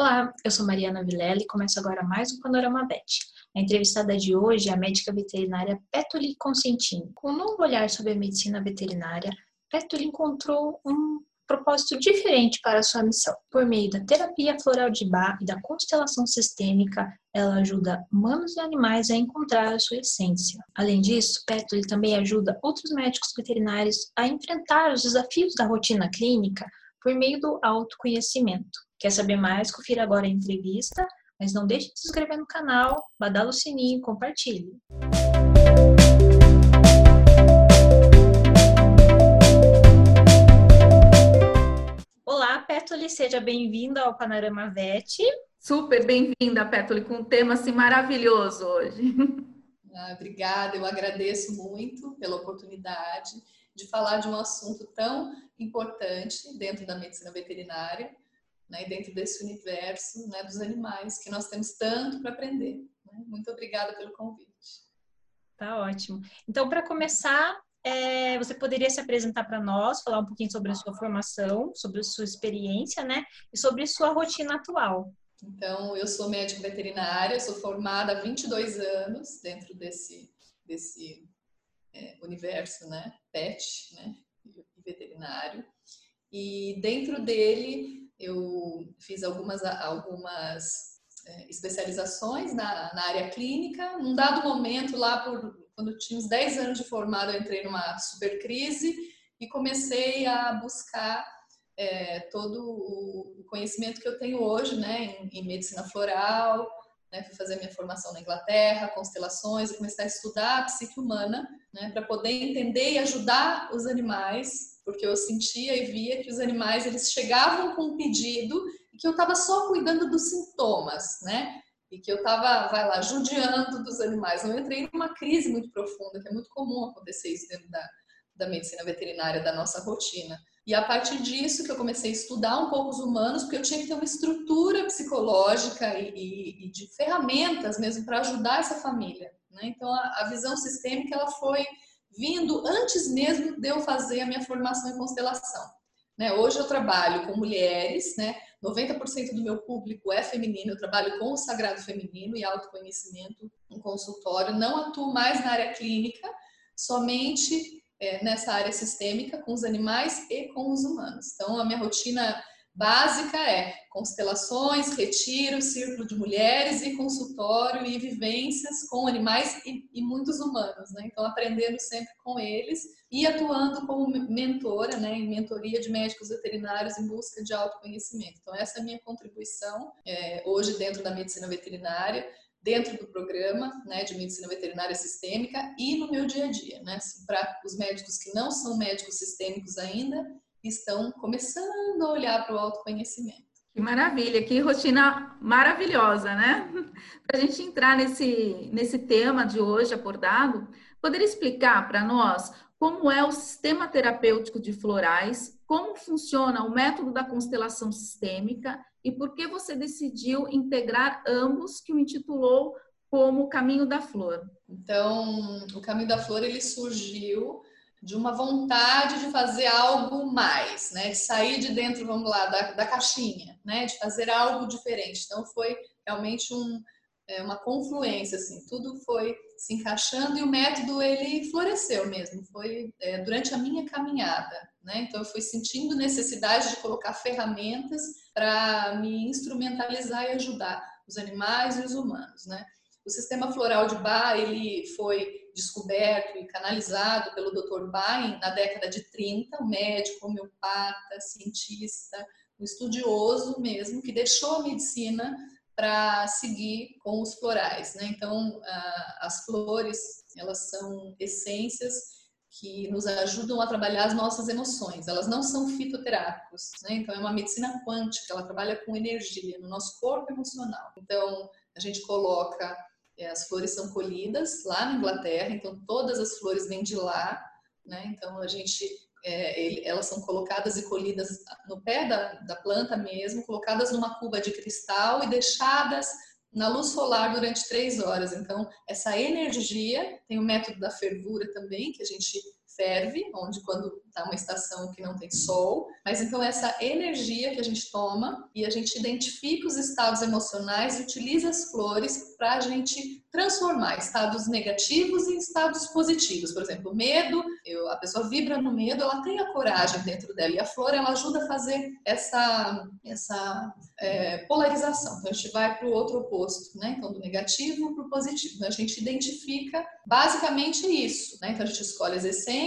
Olá, eu sou Mariana Vilela e começo agora mais um Panorama Bet. A entrevistada de hoje é a médica veterinária Petuli Consentino. Com um novo olhar sobre a medicina veterinária, Petuli encontrou um propósito diferente para sua missão. Por meio da terapia floral de Bach e da constelação sistêmica, ela ajuda humanos e animais a encontrar a sua essência. Além disso, Petuli também ajuda outros médicos veterinários a enfrentar os desafios da rotina clínica por meio do autoconhecimento. Quer saber mais? Confira agora a entrevista, mas não deixe de se inscrever no canal, badala o sininho e compartilhe. Olá, Petoli, seja bem-vinda ao Panorama VET. Super bem-vinda, Petoli, com um tema assim maravilhoso hoje. Ah, obrigada, eu agradeço muito pela oportunidade de falar de um assunto tão importante dentro da medicina veterinária, né, dentro desse universo né, dos animais que nós temos tanto para aprender. Né? Muito obrigada pelo convite. Tá ótimo. Então, para começar, é, você poderia se apresentar para nós, falar um pouquinho sobre a sua formação, sobre a sua experiência, né? E sobre sua rotina atual. Então, eu sou médica veterinária, sou formada há 22 anos dentro desse, desse é, universo, né? PET, né? E veterinário. E dentro dele, eu fiz algumas, algumas é, especializações na, na, área clínica. Num dado momento, lá por, quando uns 10 anos de formado, eu entrei numa super crise e comecei a buscar é, todo o conhecimento que eu tenho hoje né, em, em medicina floral. Né, fui fazer minha formação na Inglaterra, constelações, e comecei a estudar a psique humana né, para poder entender e ajudar os animais porque eu sentia e via que os animais eles chegavam com um pedido e que eu estava só cuidando dos sintomas, né? E que eu estava, vai lá, judiando dos animais. Eu entrei numa crise muito profunda, que é muito comum acontecer isso dentro da, da medicina veterinária, da nossa rotina. E a partir disso que eu comecei a estudar um pouco os humanos, porque eu tinha que ter uma estrutura psicológica e, e, e de ferramentas mesmo para ajudar essa família. Né? Então a, a visão sistêmica ela foi vindo antes mesmo de eu fazer a minha formação em constelação. Né? Hoje eu trabalho com mulheres, né? 90% do meu público é feminino, eu trabalho com o sagrado feminino e autoconhecimento em consultório, não atuo mais na área clínica, somente é, nessa área sistêmica com os animais e com os humanos. Então a minha rotina básica é constelações, retiro, círculo de mulheres e consultório e vivências com animais e, e, muitos humanos, né? Então aprendendo sempre com eles e atuando como mentora, né, em mentoria de médicos veterinários em busca de autoconhecimento. Então essa é a minha contribuição é, hoje dentro da medicina veterinária dentro do programa né, de medicina veterinária sistêmica e no meu dia a dia, né? Assim, Para os médicos que não são médicos sistêmicos ainda, estão começando a olhar para o autoconhecimento. Que maravilha, que rotina maravilhosa, né? Para a gente entrar nesse, nesse tema de hoje abordado, poderia explicar para nós como é o sistema terapêutico de florais, como funciona o método da constelação sistêmica e por que você decidiu integrar ambos que o intitulou como Caminho da Flor. Então, o Caminho da Flor ele surgiu de uma vontade de fazer algo mais, né? De sair de dentro, vamos lá, da, da caixinha, né? De fazer algo diferente. Então foi realmente um, é, uma confluência, assim, tudo foi se encaixando e o método ele floresceu mesmo. Foi é, durante a minha caminhada, né? Então eu fui sentindo necessidade de colocar ferramentas para me instrumentalizar e ajudar os animais e os humanos, né? O sistema floral de Bach ele foi descoberto e canalizado pelo Dr. Bain na década de 30, um médico, homeopata, cientista, um estudioso mesmo, que deixou a medicina para seguir com os florais. Né? Então, as flores, elas são essências que nos ajudam a trabalhar as nossas emoções. Elas não são fitoterápicos, né? Então é uma medicina quântica, ela trabalha com energia no nosso corpo emocional. Então a gente coloca as flores são colhidas lá na Inglaterra, então todas as flores vêm de lá, né? Então a gente, é, elas são colocadas e colhidas no pé da, da planta mesmo, colocadas numa cuba de cristal e deixadas na luz solar durante três horas. Então, essa energia tem o método da fervura também, que a gente ferve, onde quando tá uma estação que não tem sol, mas então essa energia que a gente toma e a gente identifica os estados emocionais e utiliza as flores para a gente transformar estados negativos em estados positivos. Por exemplo, medo, eu, a pessoa vibra no medo, ela tem a coragem dentro dela e a flor ela ajuda a fazer essa, essa é, polarização. Então a gente vai para o outro oposto, né? Então do negativo para o positivo. Então, a gente identifica basicamente isso, né? Então a gente escolhe as essências,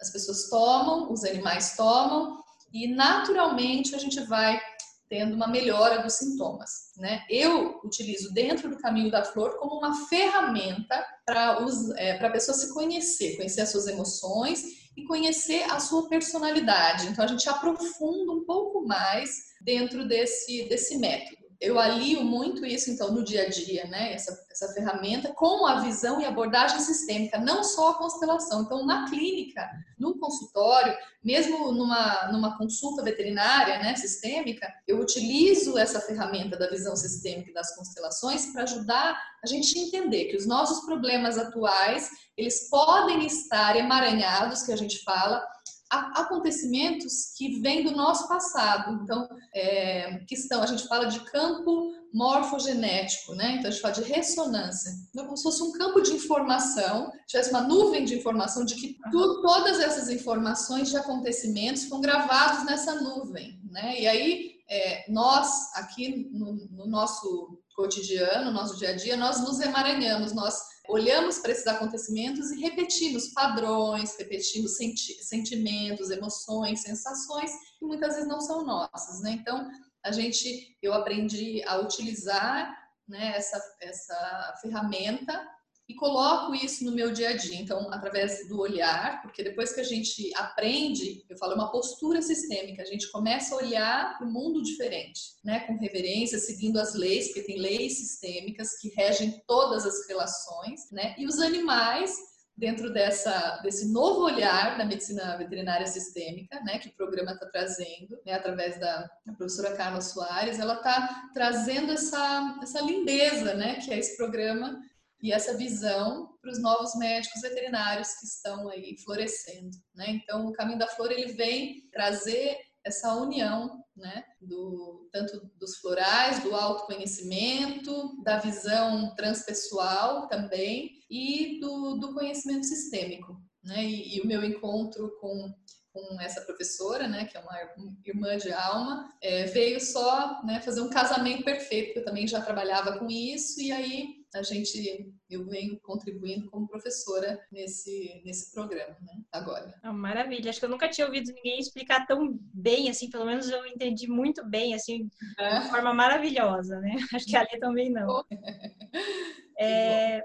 as pessoas tomam, os animais tomam e naturalmente a gente vai tendo uma melhora dos sintomas. Né? Eu utilizo dentro do caminho da flor como uma ferramenta para é, a pessoa se conhecer, conhecer as suas emoções e conhecer a sua personalidade. Então a gente aprofunda um pouco mais dentro desse, desse método eu alio muito isso, então, no dia a dia, né? Essa, essa ferramenta com a visão e abordagem sistêmica, não só a constelação. Então, na clínica, no consultório, mesmo numa, numa consulta veterinária, né, sistêmica, eu utilizo essa ferramenta da visão sistêmica das constelações para ajudar a gente a entender que os nossos problemas atuais, eles podem estar emaranhados, que a gente fala, acontecimentos que vêm do nosso passado. Então, é, que estão, a gente fala de campo morfogenético, né? Então a gente fala de ressonância. Então, como se fosse um campo de informação, tivesse uma nuvem de informação de que tu, todas essas informações de acontecimentos foram gravados nessa nuvem, né? E aí é, nós aqui no, no nosso cotidiano, no nosso dia a dia, nós nos emaranhamos, nós olhamos para esses acontecimentos e repetimos padrões, repetimos senti sentimentos, emoções, sensações que muitas vezes não são nossas, né? Então, a gente, eu aprendi a utilizar né, essa, essa ferramenta e coloco isso no meu dia a dia. Então, através do olhar, porque depois que a gente aprende, eu falo, é uma postura sistêmica, a gente começa a olhar para o mundo diferente, né? Com reverência, seguindo as leis, porque tem leis sistêmicas que regem todas as relações, né? E os animais dentro dessa, desse novo olhar da medicina veterinária sistêmica, né, que o programa está trazendo, né, através da, da, professora Carla Soares, ela está trazendo essa, essa lindeza, né, que é esse programa e essa visão para os novos médicos veterinários que estão aí florescendo, né? Então, o caminho da flor ele vem trazer essa união, né, do tanto dos florais, do autoconhecimento, da visão transpessoal também e do, do conhecimento sistêmico, né? E, e o meu encontro com com essa professora, né, que é uma irmã de alma, é, veio só né, fazer um casamento perfeito, porque eu também já trabalhava com isso, e aí a gente, eu venho contribuindo como professora nesse, nesse programa, né, agora. Oh, maravilha, acho que eu nunca tinha ouvido ninguém explicar tão bem, assim, pelo menos eu entendi muito bem, assim, de uma forma maravilhosa, né, acho que a Lê também não. É,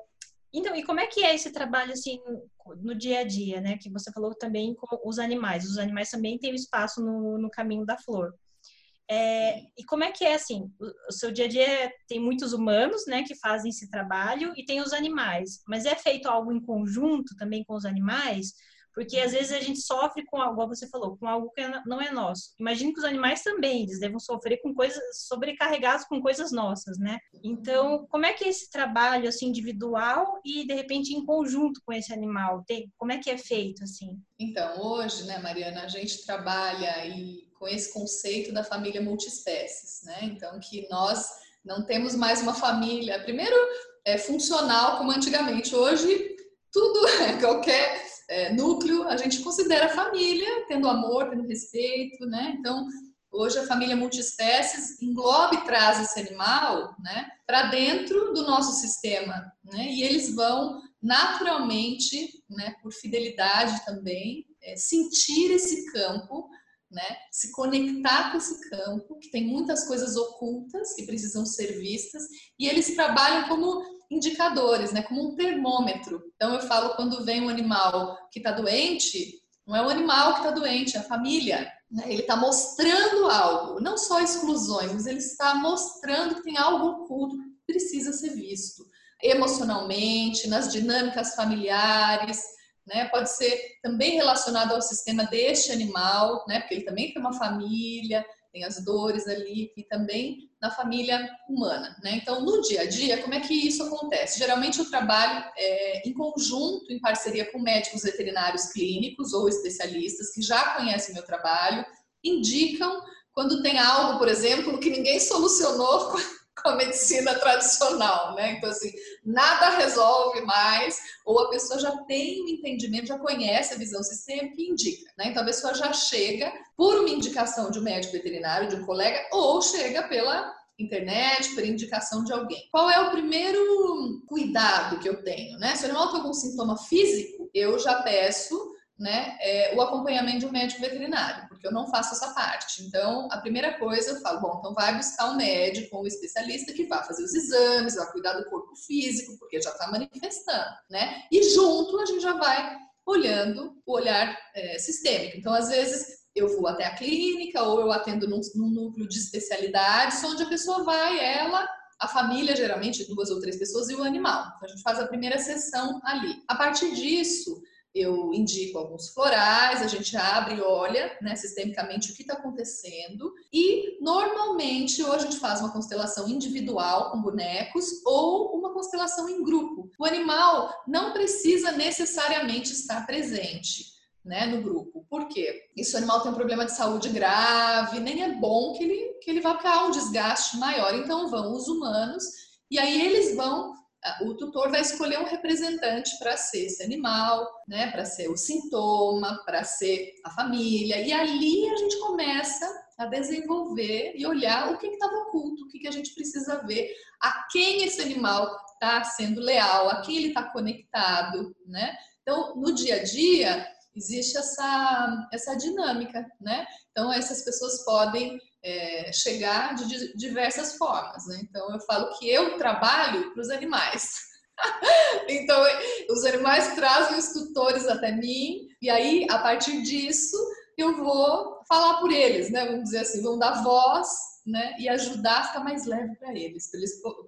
então, e como é que é esse trabalho, assim, no dia a dia, né, que você falou também com os animais, os animais também têm espaço no, no caminho da flor. É, e como é que é assim? O, seu dia a dia tem muitos humanos, né, que fazem esse trabalho e tem os animais. Mas é feito algo em conjunto também com os animais? Porque às vezes a gente sofre com algo, como você falou, com algo que não é nosso. Imagino que os animais também, eles devem sofrer com coisas sobrecarregados com coisas nossas, né? Então, como é que é esse trabalho assim individual e de repente em conjunto com esse animal? Tem, como é que é feito assim? Então, hoje, né, Mariana, a gente trabalha e com esse conceito da família multiespécies, né? Então, que nós não temos mais uma família, primeiro, é funcional como antigamente. Hoje, tudo, qualquer é, núcleo, a gente considera família, tendo amor, tendo respeito, né? Então, hoje a família multiespécies engloba e traz esse animal, né, para dentro do nosso sistema, né? E eles vão naturalmente, né, por fidelidade também, é, sentir esse campo né? Se conectar com esse campo, que tem muitas coisas ocultas que precisam ser vistas, e eles trabalham como indicadores, né? Como um termômetro. Então eu falo quando vem um animal que está doente, não é o animal que está doente, é a família. Né? Ele está mostrando algo, não só exclusões, mas ele está mostrando que tem algo oculto que precisa ser visto emocionalmente, nas dinâmicas familiares, né? Pode ser também relacionado ao sistema deste animal, né? Porque ele também tem uma família. tem as dores ali e também na família humana, né? Então, no dia a dia, como é que isso acontece? Geralmente eu trabalho é, em conjunto, em parceria com médicos veterinários clínicos ou especialistas que já conhecem meu trabalho, indicam quando tem algo, por exemplo, que ninguém solucionou com a medicina tradicional, né? Então, assim, nada resolve mais, ou a pessoa já tem um entendimento, já conhece a visão sistêmica e indica, né? Então, a pessoa já chega por uma indicação de um médico veterinário, de um colega, ou chega pela internet, por indicação de alguém. Qual é o primeiro cuidado que eu tenho, né? Se o animal tem algum sintoma físico, eu já peço né, é, o acompanhamento de um médico veterinário, porque eu não faço essa parte. Então, a primeira coisa eu falo, bom, então vai buscar um médico um especialista que vai fazer os exames, vai cuidar do corpo físico, porque já está manifestando, né? E junto a gente já vai olhando o olhar é, sistêmico. Então, às vezes eu vou até a clínica ou eu atendo num, num núcleo de especialidades, onde a pessoa vai, ela a família, geralmente duas ou três pessoas, e o animal. Então, a gente faz a primeira sessão ali. A partir disso, eu indico alguns florais, a gente abre e olha né, sistemicamente o que está acontecendo. E normalmente ou a gente faz uma constelação individual com bonecos ou uma constelação em grupo. O animal não precisa necessariamente estar presente. Né, no grupo. Por quê? Esse animal tem um problema de saúde grave, nem é bom que ele, que ele vá para um desgaste maior. Então vão os humanos e aí eles vão o tutor vai escolher um representante para ser esse animal, né, para ser o sintoma, para ser a família, e ali a gente começa a desenvolver e olhar o que estava oculto, o que, que a gente precisa ver, a quem esse animal está sendo leal, a quem ele está conectado, né? Então, no dia a dia, existe essa, essa dinâmica, né? Então, essas pessoas podem é, chegar de diversas formas. Né? Então, eu falo que eu trabalho para os animais. então, os animais trazem os tutores até mim, e aí, a partir disso, eu vou falar por eles, né? Vamos dizer assim, vão dar voz né? e ajudar a ficar mais leve para eles,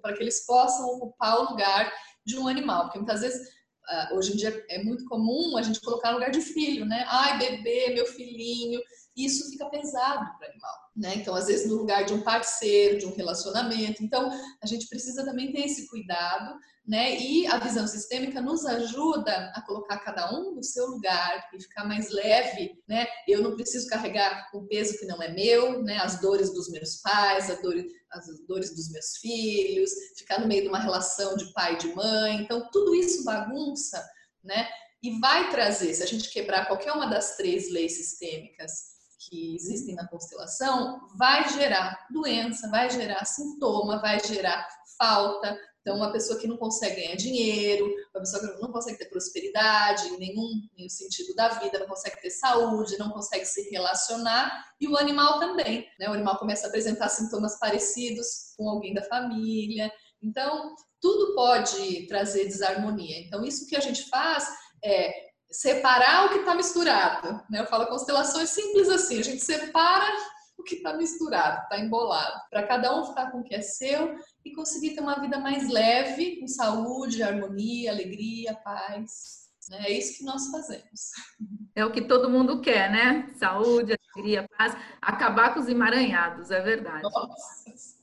para que eles possam ocupar o lugar de um animal. Porque muitas vezes Uh, hoje em dia é muito comum a gente colocar no lugar de filho, né? Ai, bebê, meu filhinho isso fica pesado para o animal, né? Então, às vezes, no lugar de um parceiro, de um relacionamento. Então, a gente precisa também ter esse cuidado, né? E a visão sistêmica nos ajuda a colocar cada um no seu lugar e ficar mais leve, né? Eu não preciso carregar um peso que não é meu, né? As dores dos meus pais, as dores, as dores dos meus filhos, ficar no meio de uma relação de pai e de mãe. Então, tudo isso bagunça, né? E vai trazer, se a gente quebrar qualquer uma das três leis sistêmicas, que existem na constelação, vai gerar doença, vai gerar sintoma, vai gerar falta. Então, uma pessoa que não consegue ganhar dinheiro, uma pessoa que não consegue ter prosperidade em nenhum, nenhum sentido da vida, não consegue ter saúde, não consegue se relacionar, e o animal também. Né? O animal começa a apresentar sintomas parecidos com alguém da família. Então, tudo pode trazer desarmonia. Então, isso que a gente faz é separar o que está misturado. Né? Eu falo constelações simples assim, a gente separa o que está misturado, está embolado, para cada um ficar com o que é seu e conseguir ter uma vida mais leve, com saúde, harmonia, alegria, paz. Né? É isso que nós fazemos. É o que todo mundo quer, né? Saúde, alegria, paz, acabar com os emaranhados, é verdade. Nossa.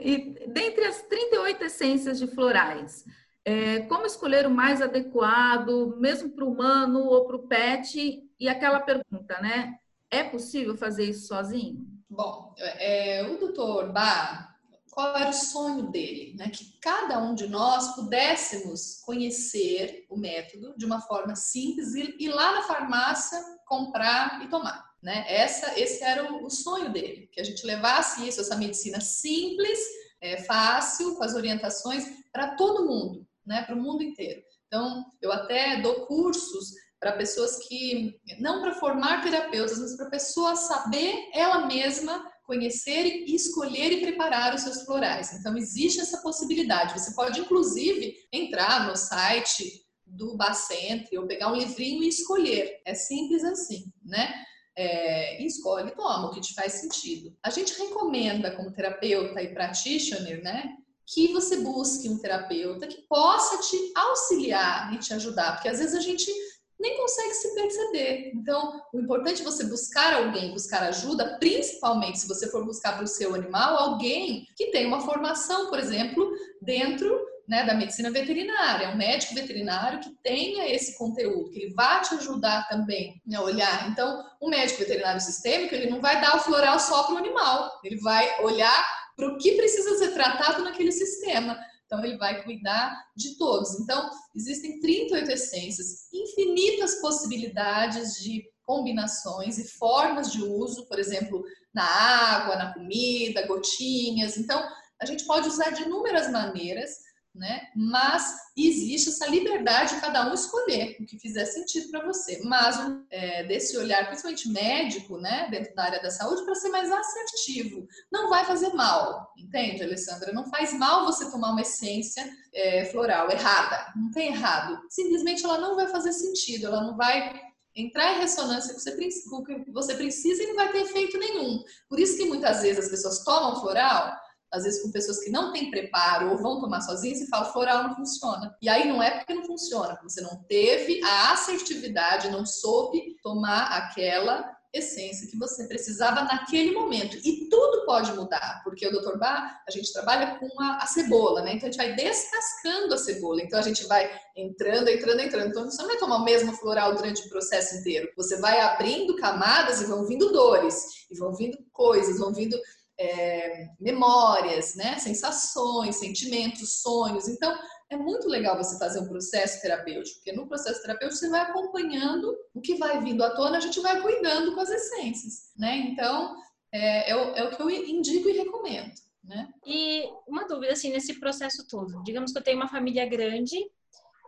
E dentre as 38 essências de florais, é, como escolher o mais adequado, mesmo para o humano ou para o pet? E aquela pergunta, né? É possível fazer isso sozinho? Bom, é, o doutor Bach, qual era o sonho dele? Né? Que cada um de nós pudéssemos conhecer o método de uma forma simples e ir lá na farmácia comprar e tomar. Né? Essa, esse era o, o sonho dele, que a gente levasse isso, essa medicina simples, é, fácil, com as orientações para todo mundo né, para o mundo inteiro. Então, eu até dou cursos para pessoas que, não para formar terapeutas, mas para a pessoa saber ela mesma conhecer e escolher e preparar os seus florais. Então, existe essa possibilidade. Você pode, inclusive, entrar no site do Bacentre ou pegar um livrinho e escolher. É simples assim, né? É, escolhe, toma o que te faz sentido. A gente recomenda como terapeuta e practitioner, né? Que você busque um terapeuta que possa te auxiliar e te ajudar, porque às vezes a gente nem consegue se perceber. Então, o importante é você buscar alguém, buscar ajuda, principalmente se você for buscar para o seu animal, alguém que tem uma formação, por exemplo, dentro né, da medicina veterinária, um médico veterinário que tenha esse conteúdo, que ele vá te ajudar também a olhar. Então, o médico veterinário sistêmico, ele não vai dar o floral só para o animal, ele vai olhar para o que precisa ser tratado naquele sistema. Então, ele vai cuidar de todos. Então, existem 38 essências, infinitas possibilidades de combinações e formas de uso, por exemplo, na água, na comida, gotinhas. Então, a gente pode usar de inúmeras maneiras né? Mas existe essa liberdade de cada um escolher o que fizer sentido para você. Mas é, desse olhar, principalmente médico, né, dentro da área da saúde, para ser mais assertivo. Não vai fazer mal, entende, Alessandra? Não faz mal você tomar uma essência é, floral errada. Não tem errado. Simplesmente ela não vai fazer sentido, ela não vai entrar em ressonância com o que você precisa e não vai ter efeito nenhum. Por isso que muitas vezes as pessoas tomam floral às vezes com pessoas que não têm preparo ou vão tomar sozinhas e fala floral não funciona. E aí não é porque não funciona, você não teve a assertividade, não soube tomar aquela essência que você precisava naquele momento. E tudo pode mudar, porque o Dr. Bar, a gente trabalha com a, a, cebola, né? Então a gente vai descascando a cebola. Então a gente vai entrando, entrando, entrando. Então você não vai tomar o mesmo floral durante o processo inteiro. Você vai abrindo camadas e vão vindo dores, e vão vindo coisas, vão vindo é, memórias, né? sensações, sentimentos, sonhos. Então, é muito legal você fazer um processo terapêutico, porque no processo terapêutico você vai acompanhando o que vai vindo à tona, a gente vai cuidando com as essências. Né? Então, é, é, o, é o que eu indico e recomendo. Né? E uma dúvida, assim, nesse processo todo. Digamos que eu tenho uma família grande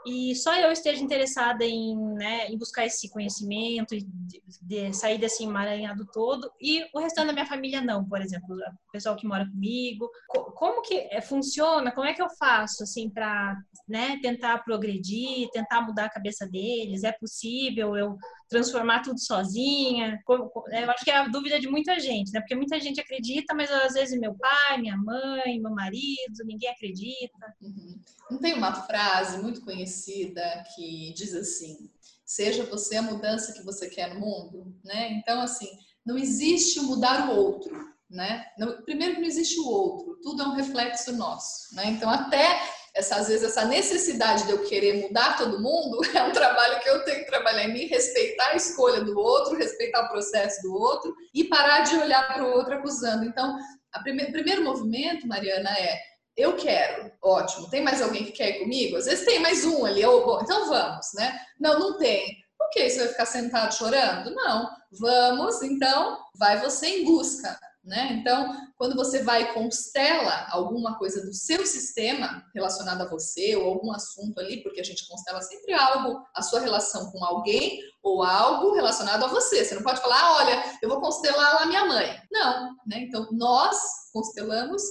e só eu esteja interessada em, né, em buscar esse conhecimento e de, de sair desse emaranhado todo e o restante da minha família não, por exemplo, o pessoal que mora comigo, como que é, funciona? Como é que eu faço assim para, né, tentar progredir, tentar mudar a cabeça deles? É possível eu transformar tudo sozinha? Eu acho que é a dúvida de muita gente, né? Porque muita gente acredita, mas às vezes meu pai, minha mãe, meu marido, ninguém acredita. Uhum. Não tem uma frase muito conhecida que diz assim: seja você a mudança que você quer no mundo, né? Então, assim, não existe mudar o outro, né? primeiro que não existe o outro, tudo é um reflexo nosso, né? Então, até essa, às vezes essa necessidade de eu querer mudar todo mundo é um trabalho que eu tenho que trabalhar em mim, respeitar a escolha do outro, respeitar o processo do outro e parar de olhar para o outro acusando. Então, o prime primeiro movimento, Mariana, é eu quero, ótimo. Tem mais alguém que quer ir comigo? Às vezes tem mais um ali, oh, bom, então vamos, né? Não, não tem. Ok, você vai ficar sentado chorando? Não. Vamos, então, vai você em busca né? Então, quando você vai e constela alguma coisa do seu sistema relacionado a você ou algum assunto ali, porque a gente constela sempre algo, a sua relação com alguém ou algo relacionado a você. Você não pode falar, ah, olha, eu vou constelar lá minha mãe. Não, né? Então, nós constelamos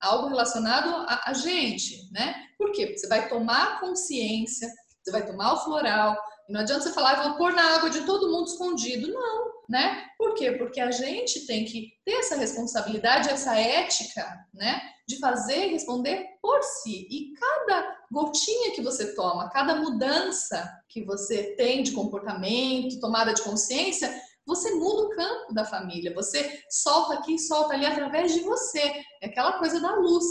algo relacionado a, a gente, né? Por quê? Porque você vai tomar consciência, você vai tomar o floral, não adianta você falar, ah, vou pôr na água de todo mundo escondido. Não, né? Por quê? Porque a gente tem que ter essa responsabilidade, essa ética, né? De fazer e responder por si. E cada gotinha que você toma, cada mudança que você tem de comportamento, tomada de consciência, você muda o campo da família. Você solta aqui, solta ali através de você. É aquela coisa da luz,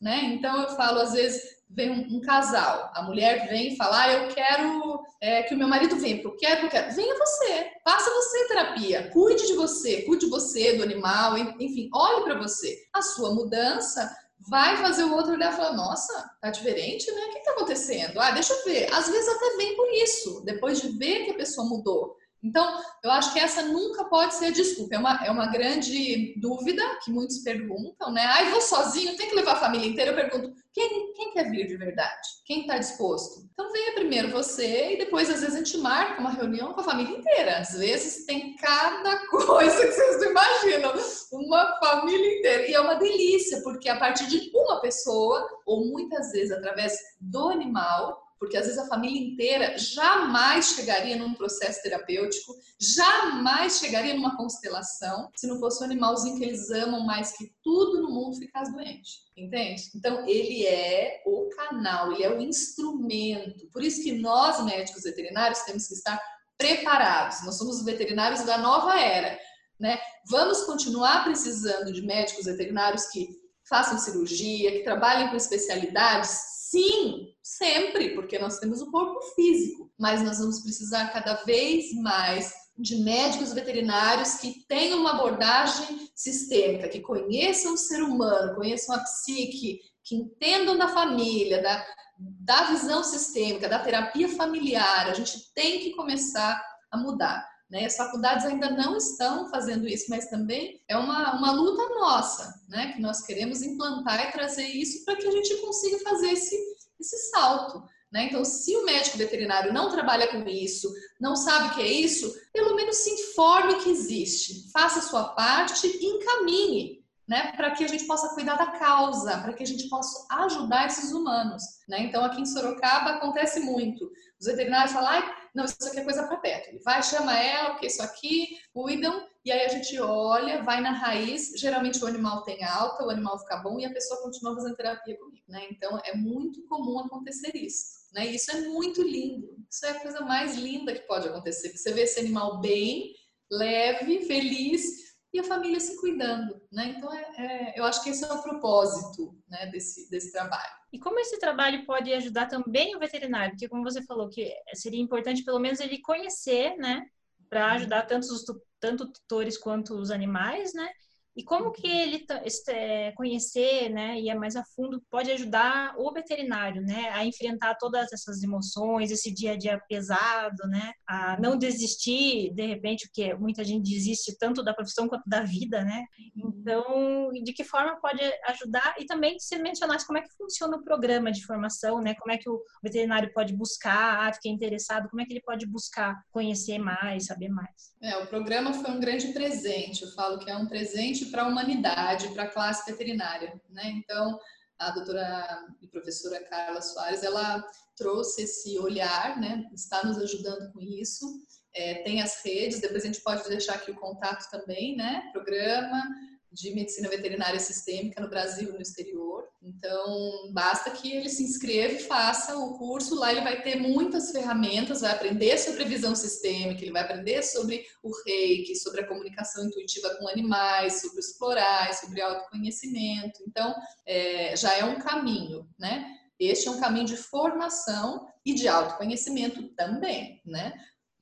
né? Então eu falo às vezes vem um, um, casal, a mulher vem e fala, ah, eu quero é, que o meu marido venha, porque eu quero, eu quero. Venha você, faça você terapia, cuide de você, cuide de você, do animal, enfim, olhe para você. A sua mudança vai fazer o outro olhar e falar, nossa, tá diferente, né? O que tá acontecendo? Ah, deixa eu ver. Às vezes até vem por isso, depois de ver que a pessoa mudou. Então, eu acho que essa nunca pode ser desculpa. É uma, é uma grande dúvida que muitos perguntam, né? Ah, vou sozinho, tem que levar a família inteira. Eu pergunto, quem, quem quer vir de verdade? Quem está disposto? Então, venha primeiro você e depois, às vezes, a gente marca uma reunião com a família inteira. Às vezes, tem cada coisa que vocês não imaginam. Uma família inteira. E é uma delícia, porque a partir de uma pessoa, ou muitas vezes através do animal, porque às vezes a família inteira jamais chegaria num processo terapêutico, jamais chegaria numa constelação se não fosse o animalzinho que eles amam mais que tudo no mundo ficasse doente. Entende? Então, ele é o canal, ele é o instrumento. Por isso que nós, médicos veterinários, temos que estar preparados. Nós somos os veterinários da nova era. Né? Vamos continuar precisando de médicos veterinários que façam cirurgia, que trabalhem com especialidades? Sim, sempre, porque nós temos o corpo físico, mas nós vamos precisar cada vez mais de médicos veterinários que tenham uma abordagem sistêmica, que conheçam o ser humano, conheçam a psique, que entendam da família, da, da visão sistêmica, da terapia familiar. A gente tem que começar a mudar. Né? As faculdades ainda não estão fazendo isso, mas também é uma, uma luta nossa, né? que nós queremos implantar e trazer isso para que a gente consiga fazer esse, esse salto. Né? Então, se o médico veterinário não trabalha com isso, não sabe o que é isso, pelo menos se informe que existe, faça a sua parte e encaminhe né, para que a gente possa cuidar da causa, para que a gente possa ajudar esses humanos. Né? Então, aqui em Sorocaba acontece muito. Os veterinários falam, não, isso aqui é coisa para perto. Ele vai, chama ela, porque isso aqui, cuidam, e aí a gente olha, vai na raiz. Geralmente o animal tem alta, o animal fica bom e a pessoa continua fazendo terapia comigo. Né? Então, é muito comum acontecer isso. Né? E isso é muito lindo. Isso é a coisa mais linda que pode acontecer. Você vê esse animal bem, leve, feliz, e a família se cuidando, né? Então, é, é, eu acho que esse é o propósito né, desse, desse trabalho. E como esse trabalho pode ajudar também o veterinário? Porque, como você falou, que seria importante pelo menos ele conhecer, né? Para ajudar tanto os tanto tutores quanto os animais, né? E como que ele é, conhecer, né, e é mais a fundo, pode ajudar o veterinário, né, a enfrentar todas essas emoções, esse dia a dia pesado, né, a não desistir, de repente, porque muita gente desiste tanto da profissão quanto da vida, né. Então, de que forma pode ajudar? E também se mencionasse como é que funciona o programa de formação, né, como é que o veterinário pode buscar, ah, fiquei interessado, como é que ele pode buscar conhecer mais, saber mais? É, o programa foi um grande presente, eu falo que é um presente para a humanidade, para a classe veterinária. Né? Então, a doutora e professora Carla Soares, ela trouxe esse olhar, né? está nos ajudando com isso. É, tem as redes, depois a gente pode deixar aqui o contato também, né? Programa, de medicina veterinária sistêmica no Brasil e no exterior. Então, basta que ele se inscreva e faça o curso. Lá ele vai ter muitas ferramentas, vai aprender sobre visão sistêmica, ele vai aprender sobre o reiki, sobre a comunicação intuitiva com animais, sobre os florais, sobre autoconhecimento. Então, é, já é um caminho, né? Este é um caminho de formação e de autoconhecimento também, né?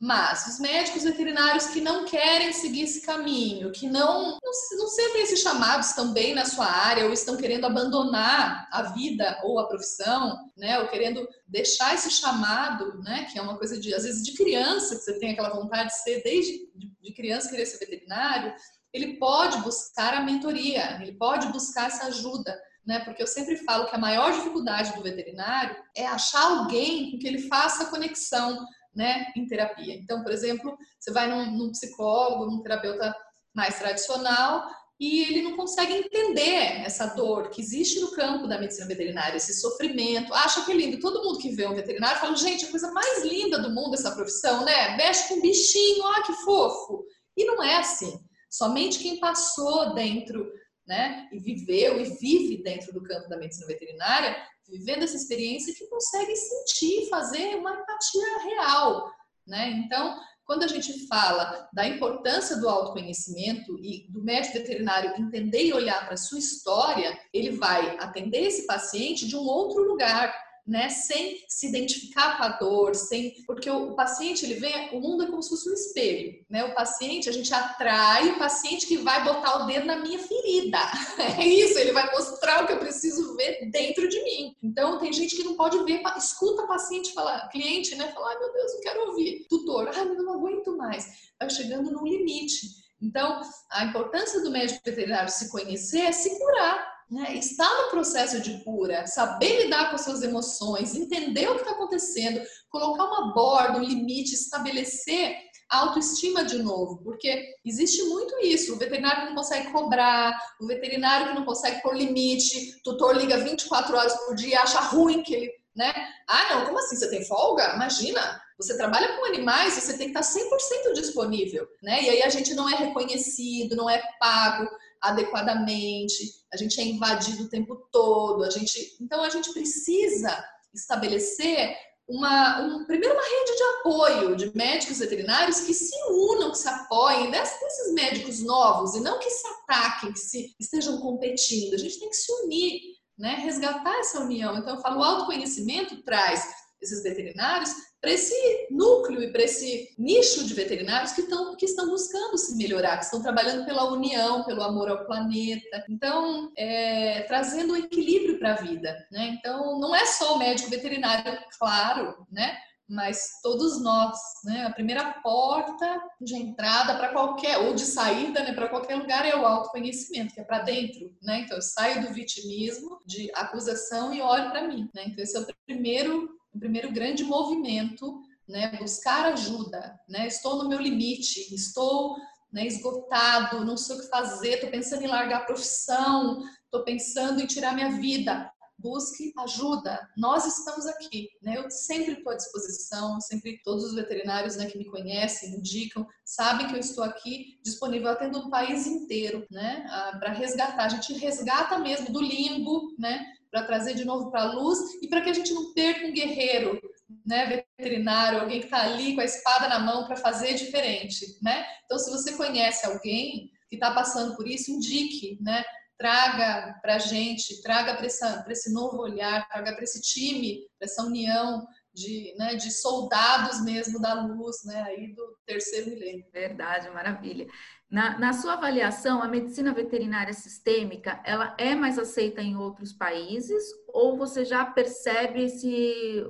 Mas os médicos veterinários que não querem seguir esse caminho, que não, não, não sentem esses chamados também na sua área, ou estão querendo abandonar a vida ou a profissão, né? Ou querendo deixar esse chamado, né? Que é uma coisa de, às vezes, de criança, que você tem aquela vontade de ser desde de criança querer ser veterinário, ele pode buscar a mentoria, ele pode buscar essa ajuda. Né? Porque eu sempre falo que a maior dificuldade do veterinário é achar alguém com que ele faça conexão né, em terapia. Então, por exemplo, você vai num, num psicólogo, num terapeuta mais tradicional e ele não consegue entender essa dor que existe no campo da medicina veterinária, esse sofrimento. Acha que é lindo. Todo mundo que vê um veterinário fala, gente, a coisa mais linda do mundo essa profissão, né? Mexe com um bichinho, ó, que fofo. E não é assim. Somente quem passou dentro, né, e viveu e vive dentro do campo da medicina veterinária vivendo essa experiência que consegue sentir, fazer uma empatia real, né? Então, quando a gente fala da importância do autoconhecimento e do médico veterinário entender e olhar para a sua história, ele vai atender esse paciente de um outro lugar, né, sem se identificar com a dor, sem, porque o, paciente ele vem, o mundo é como se fosse um espelho, né? O paciente, a gente atrai o paciente que vai botar o dedo na minha ferida. É isso, ele vai mostrar o que eu preciso ver dentro de mim. Então tem gente que não pode ver, escuta paciente falar, cliente, né, falar, ai meu Deus, não quero ouvir. Tutor, ai, eu não aguento mais. Vai chegando no limite. Então, a importância do médico veterinário se conhecer é se curar né, estar no processo de cura, saber lidar com as suas emoções, entender o que está acontecendo, colocar uma borda, um limite, estabelecer a autoestima de novo, porque existe muito isso. O veterinário que não consegue cobrar, o veterinário que não consegue pôr limite, o tutor liga 24 horas por dia, acha ruim que ele né? Ah, não, como assim? Você tem folga? Imagina, você trabalha com animais, você tem que estar 100% disponível, né? E aí a gente não é reconhecido, não é pago adequadamente, a gente é invadido o tempo todo, a gente, então a gente precisa estabelecer uma, um, primeiro uma rede de apoio de médicos veterinários que se unam, que se apoiem desses médicos novos e não que se ataquem, que se estejam competindo. A gente tem que se unir, né? resgatar essa união. Então, eu falo, o autoconhecimento traz esses veterinários para esse núcleo e para esse nicho de veterinários que, estão que estão buscando se melhorar, que estão trabalhando pela união, pelo amor ao planeta. Então, é, trazendo o equilíbrio para a vida. Né? Então, não é só o médico veterinário, claro, né? mas todos nós, né? A primeira porta de entrada para qualquer ou de saída, né, para qualquer lugar é o autoconhecimento, que é para dentro, né? Então eu saio do vitimismo, de acusação e olho para mim, né? Então esse é o primeiro o primeiro grande movimento, né, buscar ajuda, né? Estou no meu limite, estou né, esgotado, não sei o que fazer, estou pensando em largar a profissão, estou pensando em tirar minha vida. Busque ajuda. Nós estamos aqui, né? Eu sempre estou à disposição, sempre todos os veterinários né, que me conhecem, indicam, sabem que eu estou aqui disponível atendo o país inteiro, né? Para resgatar. A gente resgata mesmo do limbo, né? Para trazer de novo para a luz e para que a gente não perca um guerreiro, né, veterinário, alguém que está ali com a espada na mão para fazer diferente, né? Então, se você conhece alguém que está passando por isso, indique, né? Traga para a gente, traga para esse novo olhar, traga para esse time, para essa união de, né, de soldados mesmo da luz, né, aí do terceiro milênio. Verdade, maravilha. Na, na sua avaliação, a medicina veterinária sistêmica, ela é mais aceita em outros países ou você já percebe esse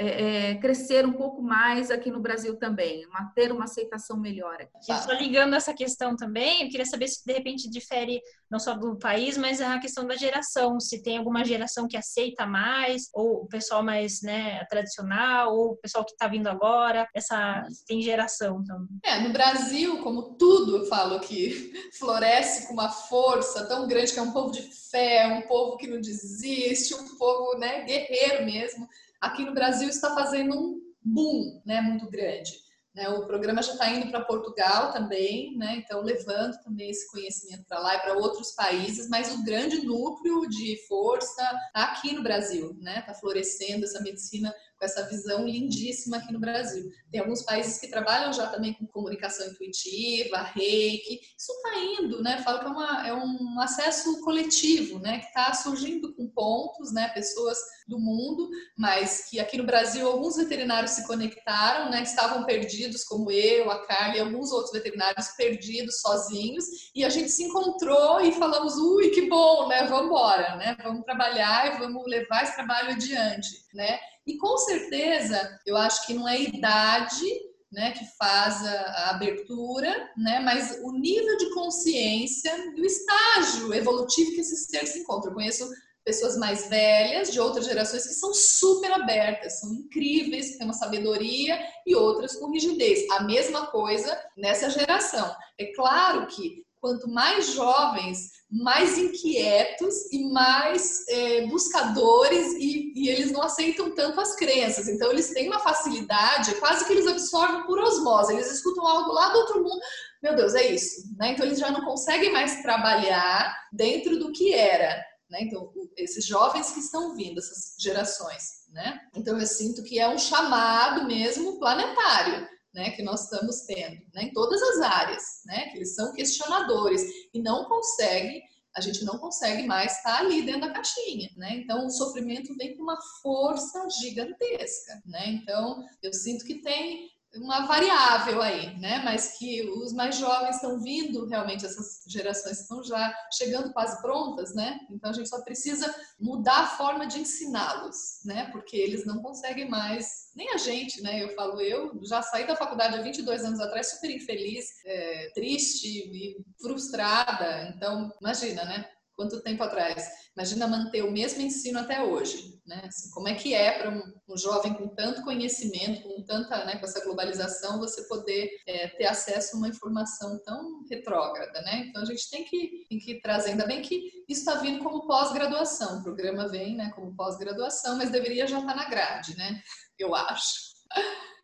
é, é, crescer um pouco mais aqui no Brasil também, uma, ter uma aceitação melhor. Só ligando essa questão também, eu queria saber se de repente difere não só do país, mas a questão da geração, se tem alguma geração que aceita mais, ou o pessoal mais né, tradicional, ou o pessoal que está vindo agora, essa tem geração também. É, no Brasil, como tudo eu falo que floresce com uma força tão grande que é um povo de fé, um povo que não desiste, um povo né, guerreiro mesmo aqui no Brasil está fazendo um boom né, muito grande. Né? O programa já está indo para Portugal também, né? então levando também esse conhecimento para lá e para outros países, mas o grande núcleo de força está aqui no Brasil, está né? Tá florescendo essa medicina com essa visão lindíssima aqui no Brasil. Tem alguns países que trabalham já também com comunicação intuitiva, reiki. Isso está indo, né? Falo que é, uma, é um acesso coletivo, né? Que está surgindo com pontos, né? Pessoas do mundo, mas que aqui no Brasil alguns veterinários se conectaram, né? Estavam perdidos, como eu, a Carla e alguns outros veterinários perdidos, sozinhos, e a gente se encontrou e falamos, ui, que bom, né? Vamos embora, né? Vamos trabalhar e vamos levar esse trabalho adiante, né? E com certeza, eu acho que não é idade né, que faz a, a, abertura, né, mas o nível de consciência do estágio evolutivo que esses seres se encontram. Eu conheço pessoas mais velhas, de outras gerações, que são super abertas, são incríveis, têm uma sabedoria, e outras com rigidez. A mesma coisa nessa geração. É claro que quanto mais jovens, mais inquietos e mais é, buscadores e, e, eles não aceitam tanto as crenças. Então eles têm uma facilidade, quase que eles absorvem por osmose. Eles escutam algo lá do outro mundo. Meu Deus, é isso. Né? Então eles já não conseguem mais trabalhar dentro do que era. Né? Então esses jovens que estão vindo, essas gerações. Né? Então eu sinto que é um chamado mesmo planetário né, que nós estamos tendo, né, em todas as áreas, né, que eles são questionadores e não conseguem, a gente não consegue mais estar ali dentro da caixinha, né? Então o sofrimento vem com uma força gigantesca, né? Então eu sinto que tem uma variável aí, né? Mas que os mais jovens estão vindo, realmente essas gerações estão já chegando quase prontas, né? Então a gente só precisa mudar a forma de ensiná-los, né? Porque eles não conseguem mais, nem a gente, né? Eu falo, eu já saí da faculdade há 22 anos atrás super infeliz, é, triste e frustrada. Então, imagina, né? Quanto tempo atrás? Imagina manter o mesmo ensino até hoje né? Assim, como é que é para um, um, jovem com tanto conhecimento, com tanta, né, com essa globalização, você poder é, ter acesso a uma informação tão retrógrada, né? Então a gente tem que, tem que trazer, ainda bem que isso está vindo como pós-graduação, o programa vem, né, como pós-graduação, mas deveria já estar tá na grade, né? Eu acho.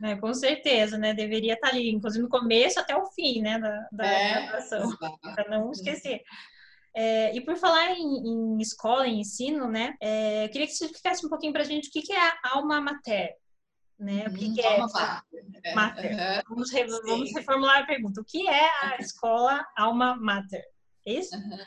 É, com certeza, né? Deveria estar tá ali, inclusive no começo até o fim, né, da, da é, graduação, para não esquecer. É, e por falar em, em, escola, em ensino, né? É, queria que você explicasse um pouquinho para a gente o que, que é a alma mater, né? O que, que é alma mater? mater. Uhum. Vamos, re, vamos, reformular a pergunta. O que é a escola alma mater? É isso? Uhum.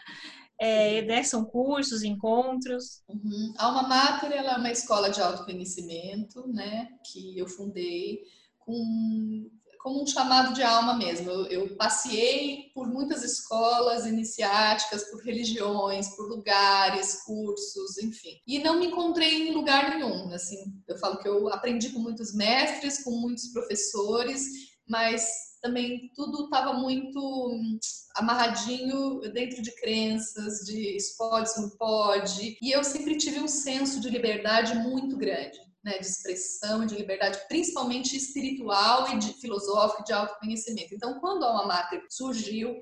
É, né, são cursos, encontros. Uhum. A Alma Mater ela é uma escola de autoconhecimento, né, que eu fundei com como um chamado de alma mesmo. Eu, eu passei por muitas escolas iniciáticas, por religiões, por lugares, cursos, enfim. E não me encontrei em lugar nenhum. Assim, eu falo que eu aprendi com muitos mestres, com muitos professores, mas também tudo estava muito hum, amarradinho dentro de crenças, de isso pode, isso não pode. E eu sempre tive um senso de liberdade muito grande né, de expressão, de liberdade, principalmente espiritual e de filosófico, de autoconhecimento. Então, quando a Alma Mater surgiu,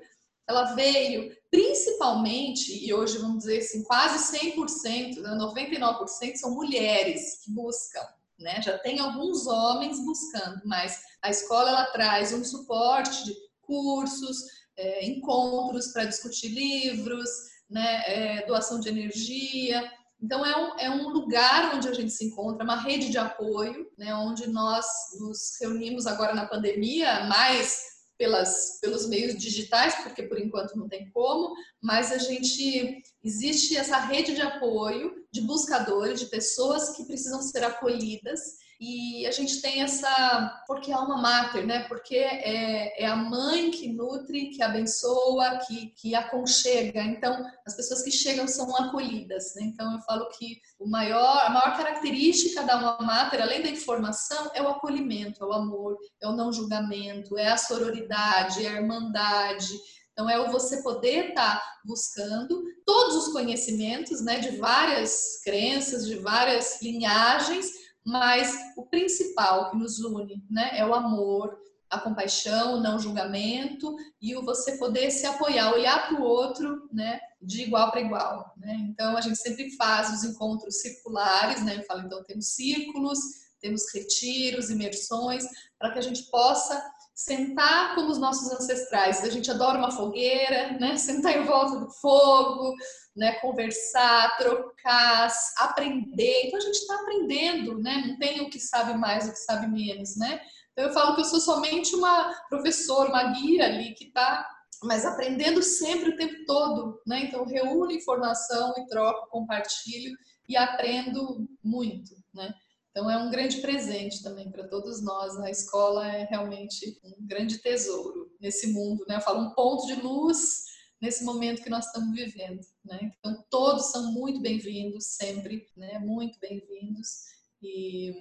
ela veio principalmente, e hoje vamos dizer assim, quase 100%, 99% né, são mulheres que buscam. Né? Já tem alguns homens buscando, mas a escola ela traz um suporte de cursos, é, encontros para discutir livros, né, é, doação de energia, então, é um, é um lugar onde a gente se encontra, uma rede de apoio, né, onde nós nos reunimos agora na pandemia, mais pelas, pelos meios digitais, porque por enquanto não tem como, mas a gente existe essa rede de apoio de buscadores, de pessoas que precisam ser acolhidas e a gente tem essa, porque é alma mater, né? Porque é, é a mãe que nutre, que abençoa, que, que aconchega. Então, as pessoas que chegam são acolhidas, né? Então, eu falo que o maior, a maior característica da alma mater, além da informação, é o acolhimento, é o amor, é o não julgamento, é a sororidade, é a irmandade. Então, é o você poder estar tá buscando todos os conhecimentos, né, de várias crenças, de várias linhagens, mas o principal que nos une né, é o amor, a compaixão, o não julgamento e o você poder se apoiar, olhar para o outro né, de igual para igual. Né? Então, a gente sempre faz os encontros circulares, né? eu falo, então, temos círculos, temos retiros, imersões, para que a gente possa sentar como os nossos ancestrais. A gente adora uma fogueira, né? sentar em volta do fogo, né, conversar, trocar, aprender. Então a gente está aprendendo, né? Não tem o que sabe mais, o que sabe menos, né? Então eu falo que eu sou somente uma professora, uma guia ali que está, mas aprendendo sempre o tempo todo, né? Então reúno informação e troco, compartilho e aprendo muito, né? Então é um grande presente também para todos nós. A escola é realmente um grande tesouro nesse mundo, né? Eu falo um ponto de luz nesse momento que nós estamos vivendo. Né? Então, todos são muito bem-vindos, sempre, né? muito bem-vindos, e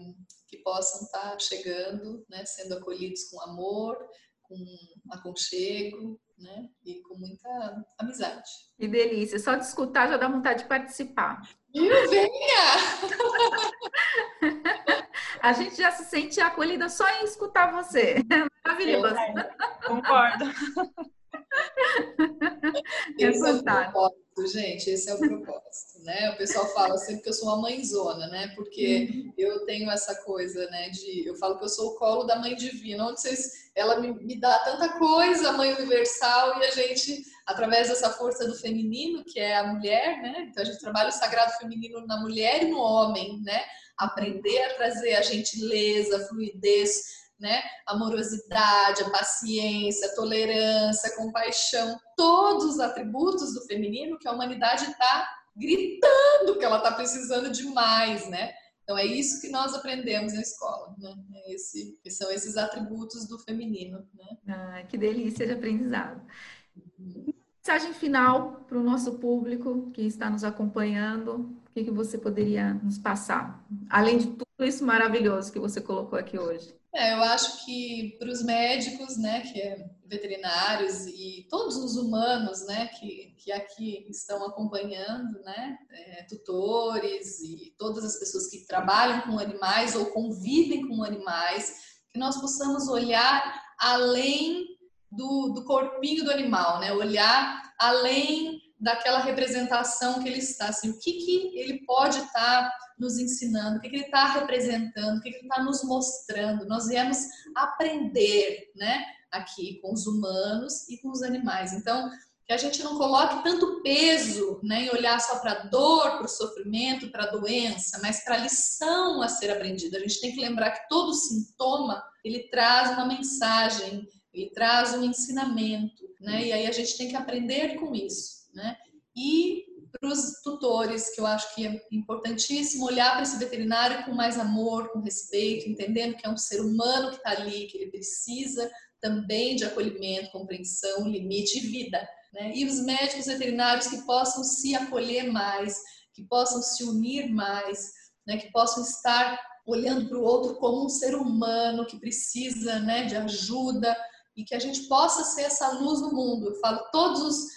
que possam estar chegando, né? sendo acolhidos com amor, com aconchego né? e com muita amizade. Que delícia! Só de escutar já dá vontade de participar. Venha! A gente já se sente acolhida só em escutar você. Maravilhoso. É, concordo. Esse é o propósito, gente, esse é o propósito, né? O pessoal fala sempre que eu sou uma mãezona, né? Porque uhum. eu tenho essa coisa, né? De eu falo que eu sou o colo da mãe divina, onde vocês, ela me, me dá tanta coisa, a mãe universal, e a gente, através dessa força do feminino, que é a mulher, né? Então a gente trabalha o sagrado feminino na mulher e no homem, né? Aprender a trazer a gentileza, a fluidez, né? Amorosidade, a paciência, a tolerância, a compaixão, todos os atributos do feminino que a humanidade está gritando que ela está precisando demais, né? Então é isso que nós aprendemos na escola, né? É esse, são esses atributos do feminino, né? Ah, que delícia de aprendizado. Mensagem final para o nosso público que está nos acompanhando, o que, que você poderia nos passar? Além de tudo isso maravilhoso que você colocou aqui hoje. É, eu acho que para os médicos, né, que é veterinários e todos os humanos, né, que, que aqui estão acompanhando, né, é, tutores e todas as pessoas que trabalham com animais ou convivem com animais, que nós possamos olhar além do, do corpinho do animal, né, olhar além daquela representação que ele está, assim, o que, que ele pode estar tá nos ensinando, o que, que ele está representando, o que, que ele está nos mostrando. Nós viemos aprender, né, aqui com os humanos e com os animais. Então, que a gente não coloque tanto peso né, em olhar só para a dor, para o sofrimento, para a doença, mas para a lição a ser aprendida. A gente tem que lembrar que todo sintoma ele traz uma mensagem, ele traz um ensinamento, né? E aí a gente tem que aprender com isso né? E para os tutores, que eu acho que é importantíssimo olhar para esse veterinário com mais amor, com respeito, entendendo que é um ser humano que está ali, que ele precisa também de acolhimento, compreensão, limite e vida. Né? E os médicos veterinários que possam se acolher mais, que possam se unir mais, né? que possam estar olhando para o outro como um ser humano que precisa né, de ajuda e que a gente possa ser essa luz no mundo. Eu falo, todos os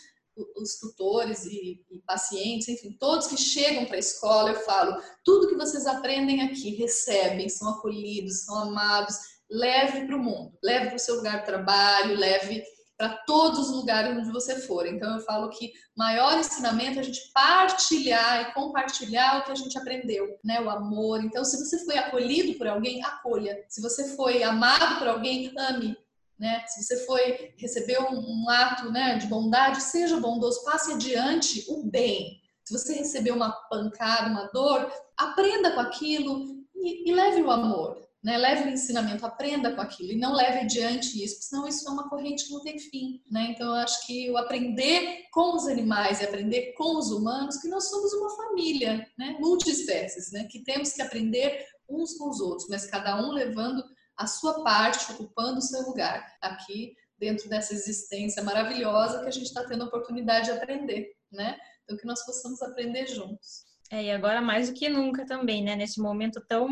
os tutores e, e, pacientes, enfim, todos que chegam para a escola, eu falo, tudo que vocês aprendem aqui, recebem, são acolhidos, são amados, leve para o mundo, leve para o seu lugar de trabalho, leve para todos os lugares onde você for. Então eu falo que maior ensinamento é a gente partilhar e compartilhar o que a gente aprendeu, né? O amor. Então se você foi acolhido por alguém, acolha. Se você foi amado por alguém, ame. Né? Se você foi receber um, um ato né, de bondade, seja bondoso, passe adiante o bem. Se você recebeu uma pancada, uma dor, aprenda com aquilo e, e leve o amor, né? leve o ensinamento, aprenda com aquilo e não leve adiante isso, senão isso é uma corrente que não tem fim. Né? Então, eu acho que o aprender com os animais e aprender com os humanos, que nós somos uma família, né? multiespécies, né? que temos que aprender uns com os outros, mas cada um levando a sua parte, ocupando o seu lugar aqui dentro dessa existência maravilhosa que a gente está tendo a oportunidade de aprender, né? Então que nós possamos aprender juntos. É, e agora mais do que nunca também, né? Nesse momento tão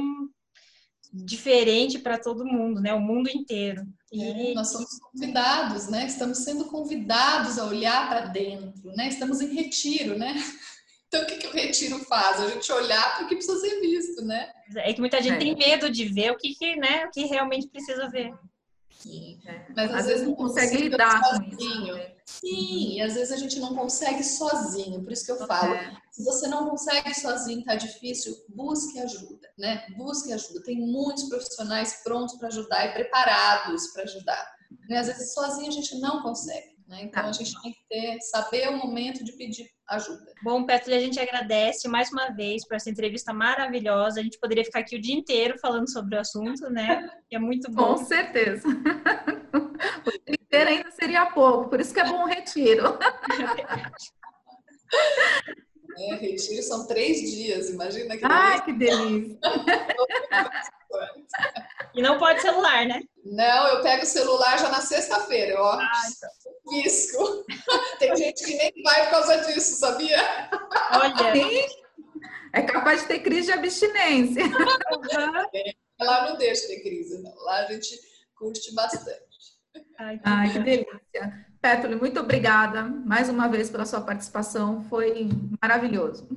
diferente para todo mundo, né? O mundo inteiro. E... É, nós somos convidados, né? Estamos sendo convidados a olhar para dentro, né? Estamos em retiro, né? Então, o que, que o retiro faz? A gente olhar para o que precisa ser visto, né? É que muita gente é. tem medo de ver o que, que, né, o que realmente precisa ver. Sim, é. mas às, às vezes não consegue lidar sozinho. Com isso, Sim, e às vezes a gente não consegue sozinho, por isso que eu falo, é. se você não consegue sozinho, tá difícil, busque ajuda, né? Busque ajuda. Tem muitos profissionais prontos para ajudar e preparados para ajudar. Né? Às vezes sozinho a gente não consegue. Né? Então tá. a gente tem que ter, saber o momento de pedir ajuda. Bom, Petri, a gente agradece mais uma vez por essa entrevista maravilhosa. A gente poderia ficar aqui o dia inteiro falando sobre o assunto, né? E é muito bom. Com certeza. O dia inteiro ainda seria pouco, por isso que é bom o retiro. É, retiro são três dias, imagina que Ai, que delícia! E não pode celular, né? Não, eu pego o celular já na sexta-feira, ó. Ah, então. Risco. Tem gente que nem vai por causa disso, sabia? Olha. Sim. É capaz de ter crise de abstinência. É, lá não deixa ter crise, não. Lá a gente curte bastante. Ai, que, Ai, que delícia. Pétole, muito obrigada mais uma vez pela sua participação. Foi maravilhoso.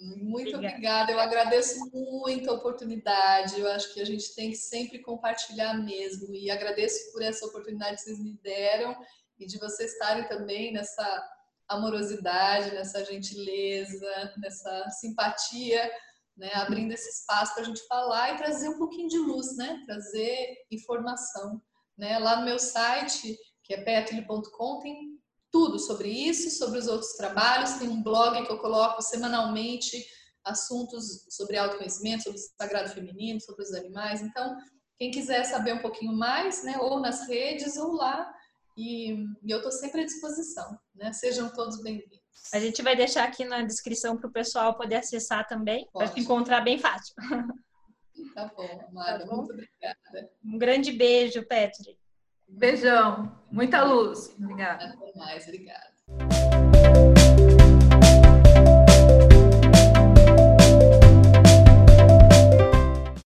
Muito obrigada. obrigada. Eu agradeço muito a oportunidade. Eu acho que a gente tem que sempre compartilhar mesmo. E agradeço por essa oportunidade que vocês me deram e de vocês estarem também nessa amorosidade, nessa gentileza, nessa simpatia, né? abrindo esse espaço para a gente falar e trazer um pouquinho de luz, né? trazer informação. Né? Lá no meu site, que é petli.com, tem tudo sobre isso, sobre os outros trabalhos. Tem um blog que eu coloco semanalmente assuntos sobre autoconhecimento, sobre o sagrado feminino, sobre os animais. Então, quem quiser saber um pouquinho mais, né, ou nas redes ou lá, e, e eu estou sempre à disposição. Né? Sejam todos bem-vindos. A gente vai deixar aqui na descrição para o pessoal poder acessar também, para se encontrar bem fácil. Tá bom, Amada. Tá bom? Muito obrigada. Um grande beijo, Petri. Beijão. Muita luz. Obrigada. Até mais. Obrigada.